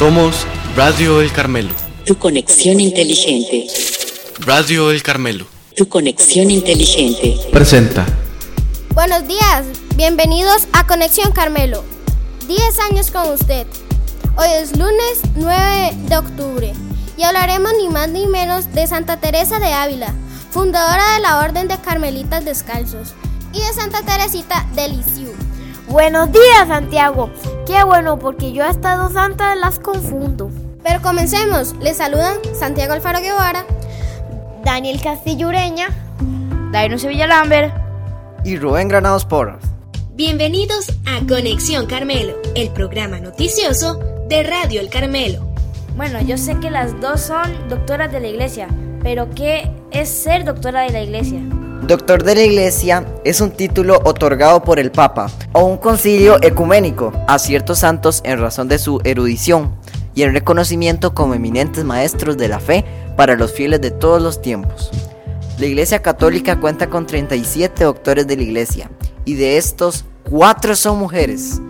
Somos Radio El Carmelo. Tu conexión inteligente. Radio El Carmelo. Tu conexión inteligente. Presenta. Buenos días, bienvenidos a Conexión Carmelo. 10 años con usted. Hoy es lunes 9 de octubre y hablaremos ni más ni menos de Santa Teresa de Ávila, fundadora de la Orden de Carmelitas Descalzos, y de Santa Teresita de Lisieux. Buenos días, Santiago. Qué bueno, porque yo a estas dos santas las confundo. Pero comencemos. Les saludan Santiago Alfaro Guevara, Daniel Castillo Ureña, Daino Sevilla Lambert y Rubén Granados Porras. Bienvenidos a Conexión Carmelo, el programa noticioso de Radio El Carmelo. Bueno, yo sé que las dos son doctoras de la iglesia, pero ¿qué es ser doctora de la iglesia? Doctor de la Iglesia es un título otorgado por el Papa o un concilio ecuménico a ciertos santos en razón de su erudición y el reconocimiento como eminentes maestros de la fe para los fieles de todos los tiempos. La Iglesia Católica cuenta con 37 doctores de la Iglesia y de estos, cuatro son mujeres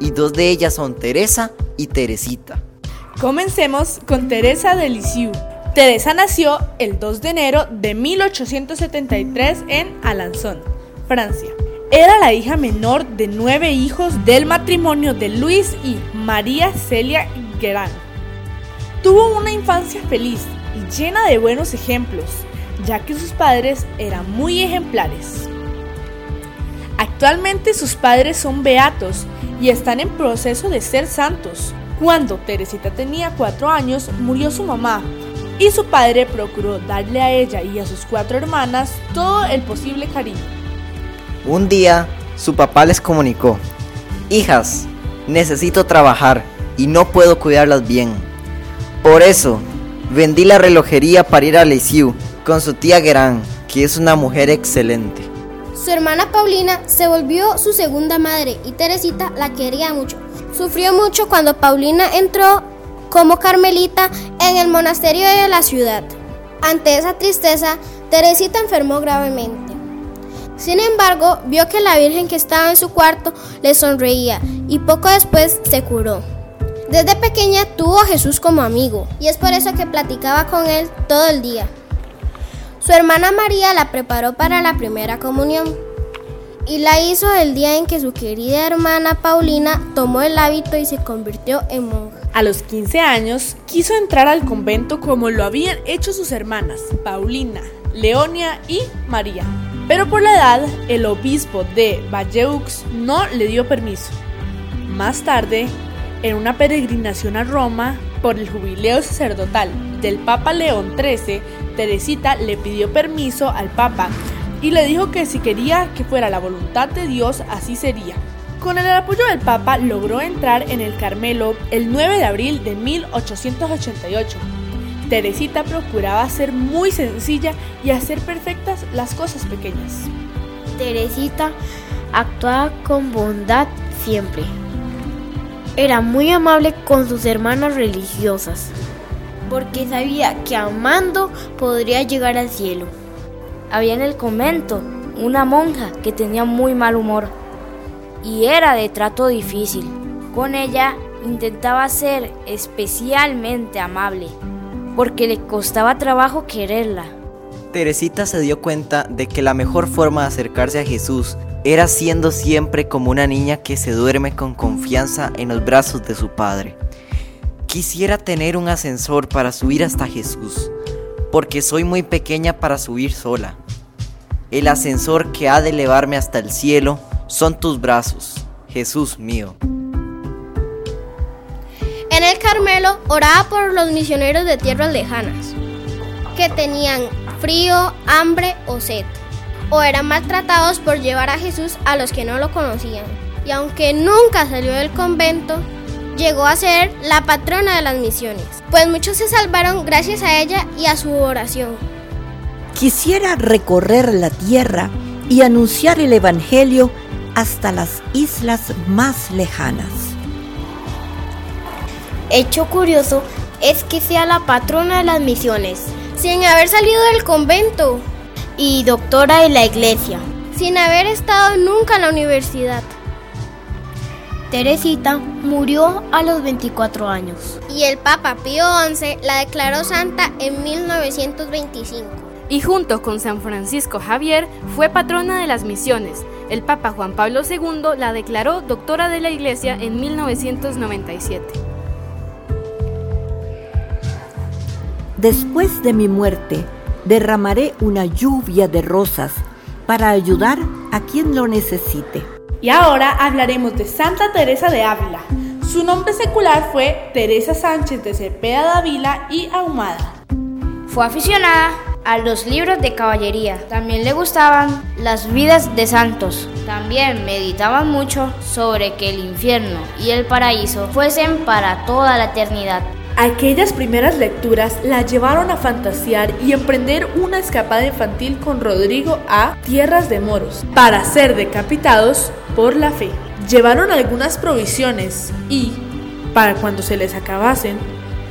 y dos de ellas son Teresa y Teresita. Comencemos con Teresa de Lisieux. Teresa nació el 2 de enero de 1873 en Alençon, Francia. Era la hija menor de nueve hijos del matrimonio de Luis y María Celia Guerin. Tuvo una infancia feliz y llena de buenos ejemplos, ya que sus padres eran muy ejemplares. Actualmente sus padres son beatos y están en proceso de ser santos. Cuando Teresita tenía cuatro años, murió su mamá y su padre procuró darle a ella y a sus cuatro hermanas todo el posible cariño. Un día, su papá les comunicó, Hijas, necesito trabajar y no puedo cuidarlas bien. Por eso, vendí la relojería para ir a Lisieux con su tía Guerin, que es una mujer excelente. Su hermana Paulina se volvió su segunda madre y Teresita la quería mucho. Sufrió mucho cuando Paulina entró como carmelita en el monasterio de la ciudad. Ante esa tristeza, Teresita enfermó gravemente. Sin embargo, vio que la Virgen que estaba en su cuarto le sonreía y poco después se curó. Desde pequeña tuvo a Jesús como amigo y es por eso que platicaba con él todo el día. Su hermana María la preparó para la primera comunión y la hizo el día en que su querida hermana Paulina tomó el hábito y se convirtió en monja. A los 15 años quiso entrar al convento como lo habían hecho sus hermanas, Paulina, Leonia y María. Pero por la edad, el obispo de Valleux no le dio permiso. Más tarde, en una peregrinación a Roma por el jubileo sacerdotal del Papa León XIII, Teresita le pidió permiso al Papa y le dijo que si quería que fuera la voluntad de Dios, así sería. Con el apoyo del Papa logró entrar en el Carmelo el 9 de abril de 1888. Teresita procuraba ser muy sencilla y hacer perfectas las cosas pequeñas. Teresita actuaba con bondad siempre. Era muy amable con sus hermanas religiosas, porque sabía que amando podría llegar al cielo. Había en el convento una monja que tenía muy mal humor y era de trato difícil. Con ella intentaba ser especialmente amable, porque le costaba trabajo quererla. Teresita se dio cuenta de que la mejor forma de acercarse a Jesús era siendo siempre como una niña que se duerme con confianza en los brazos de su padre. Quisiera tener un ascensor para subir hasta Jesús, porque soy muy pequeña para subir sola. El ascensor que ha de elevarme hasta el cielo son tus brazos, Jesús mío. En el Carmelo oraba por los misioneros de tierras lejanas, que tenían frío, hambre o sed, o eran maltratados por llevar a Jesús a los que no lo conocían. Y aunque nunca salió del convento, llegó a ser la patrona de las misiones, pues muchos se salvaron gracias a ella y a su oración. Quisiera recorrer la tierra y anunciar el Evangelio hasta las islas más lejanas. Hecho curioso es que sea la patrona de las misiones, sin haber salido del convento y doctora de la iglesia, sin haber estado nunca en la universidad. Teresita murió a los 24 años. Y el Papa Pío XI la declaró santa en 1925. Y junto con San Francisco Javier fue patrona de las misiones. El Papa Juan Pablo II la declaró doctora de la Iglesia en 1997. Después de mi muerte, derramaré una lluvia de rosas para ayudar a quien lo necesite. Y ahora hablaremos de Santa Teresa de Ávila. Su nombre secular fue Teresa Sánchez de Cepeda Dávila y Ahumada. Fue aficionada a los libros de caballería. También le gustaban las vidas de santos. También meditaban mucho sobre que el infierno y el paraíso fuesen para toda la eternidad. Aquellas primeras lecturas la llevaron a fantasear y emprender una escapada infantil con Rodrigo a tierras de moros para ser decapitados por la fe. Llevaron algunas provisiones y, para cuando se les acabasen,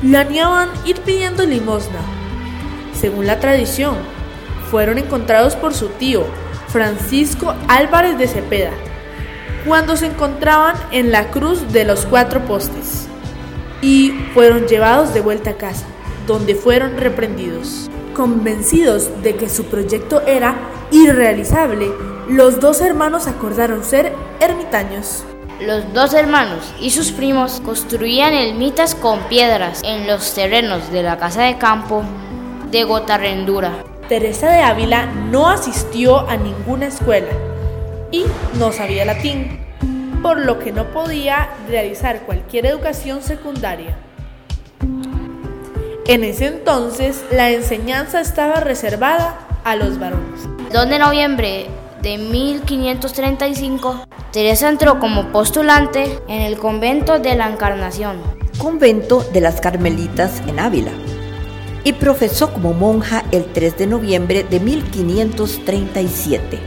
planeaban ir pidiendo limosna. Según la tradición, fueron encontrados por su tío, Francisco Álvarez de Cepeda, cuando se encontraban en la cruz de los cuatro postes y fueron llevados de vuelta a casa, donde fueron reprendidos. Convencidos de que su proyecto era irrealizable, los dos hermanos acordaron ser ermitaños. Los dos hermanos y sus primos construían ermitas con piedras en los terrenos de la casa de campo de Gotarrendura. Teresa de Ávila no asistió a ninguna escuela y no sabía latín por lo que no podía realizar cualquier educación secundaria. En ese entonces la enseñanza estaba reservada a los varones. 2 de noviembre de 1535, Teresa entró como postulante en el convento de la Encarnación, convento de las Carmelitas en Ávila, y profesó como monja el 3 de noviembre de 1537.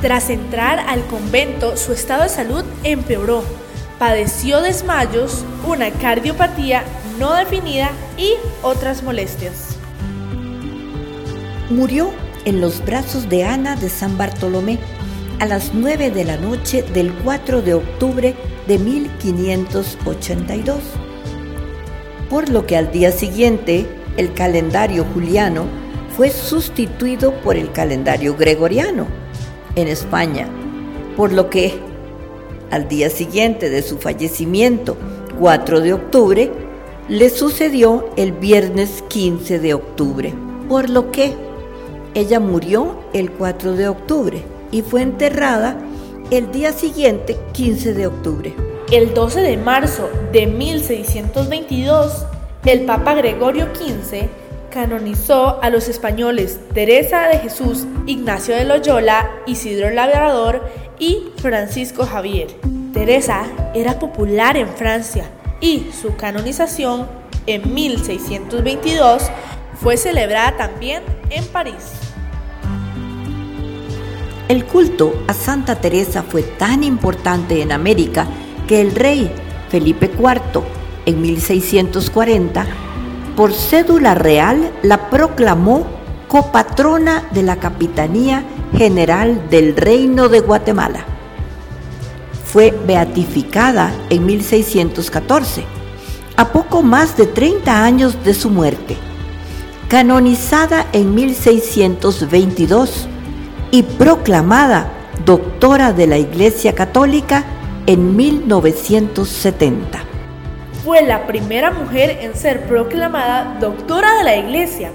Tras entrar al convento, su estado de salud empeoró. Padeció desmayos, una cardiopatía no definida y otras molestias. Murió en los brazos de Ana de San Bartolomé a las 9 de la noche del 4 de octubre de 1582. Por lo que al día siguiente el calendario juliano fue sustituido por el calendario gregoriano en España, por lo que al día siguiente de su fallecimiento, 4 de octubre, le sucedió el viernes 15 de octubre, por lo que ella murió el 4 de octubre y fue enterrada el día siguiente, 15 de octubre. El 12 de marzo de 1622, el Papa Gregorio XV canonizó a los españoles Teresa de Jesús, Ignacio de Loyola, Isidro Labrador y Francisco Javier. Teresa era popular en Francia y su canonización en 1622 fue celebrada también en París. El culto a Santa Teresa fue tan importante en América que el rey Felipe IV en 1640 por cédula real la proclamó copatrona de la Capitanía General del Reino de Guatemala. Fue beatificada en 1614, a poco más de 30 años de su muerte, canonizada en 1622 y proclamada doctora de la Iglesia Católica en 1970 fue la primera mujer en ser proclamada doctora de la Iglesia.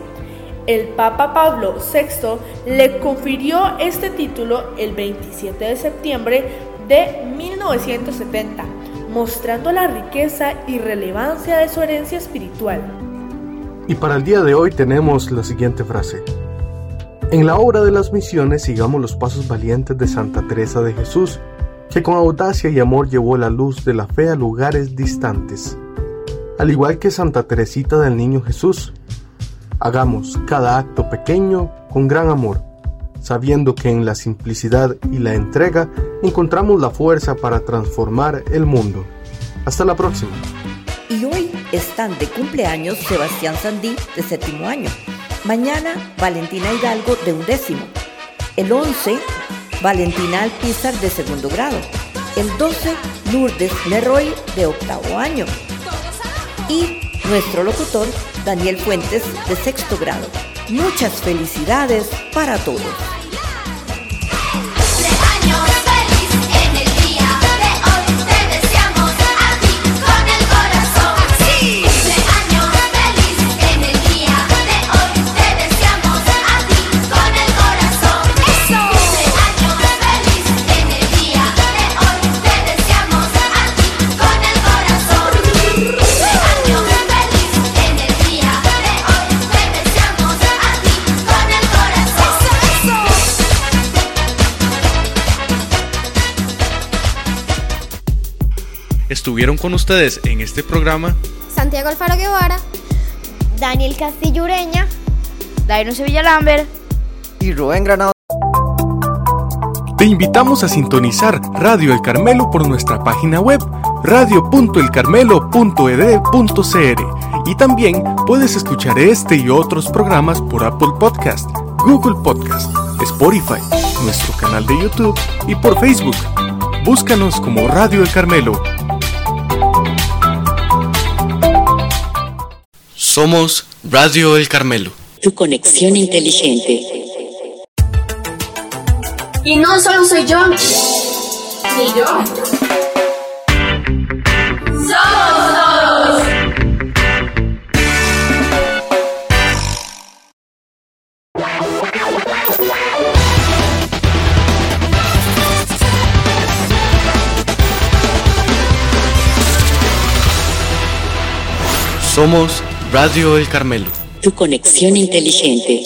El Papa Pablo VI le confirió este título el 27 de septiembre de 1970, mostrando la riqueza y relevancia de su herencia espiritual. Y para el día de hoy tenemos la siguiente frase. En la obra de las misiones sigamos los pasos valientes de Santa Teresa de Jesús, que con audacia y amor llevó la luz de la fe a lugares distantes al igual que Santa Teresita del Niño Jesús. Hagamos cada acto pequeño con gran amor, sabiendo que en la simplicidad y la entrega encontramos la fuerza para transformar el mundo. Hasta la próxima. Y hoy están de cumpleaños Sebastián Sandí de séptimo año. Mañana Valentina Hidalgo de undécimo. El 11 Valentina Alpizar de segundo grado. El 12, Lourdes Leroy de octavo año. Y nuestro locutor, Daniel Fuentes de sexto grado. Muchas felicidades para todos. Estuvieron con ustedes en este programa Santiago Alfaro Guevara, Daniel Castillo Ureña, Dairon Sevilla Lambert y Rubén Granado. Te invitamos a sintonizar Radio El Carmelo por nuestra página web radio.elcarmelo.ed.cr y también puedes escuchar este y otros programas por Apple Podcast, Google Podcast, Spotify, nuestro canal de YouTube y por Facebook. Búscanos como Radio El Carmelo. Somos Radio El Carmelo. Tu conexión inteligente. Y no solo soy yo. Ni yo. Somos todos. Somos Radio El Carmelo. Tu conexión inteligente.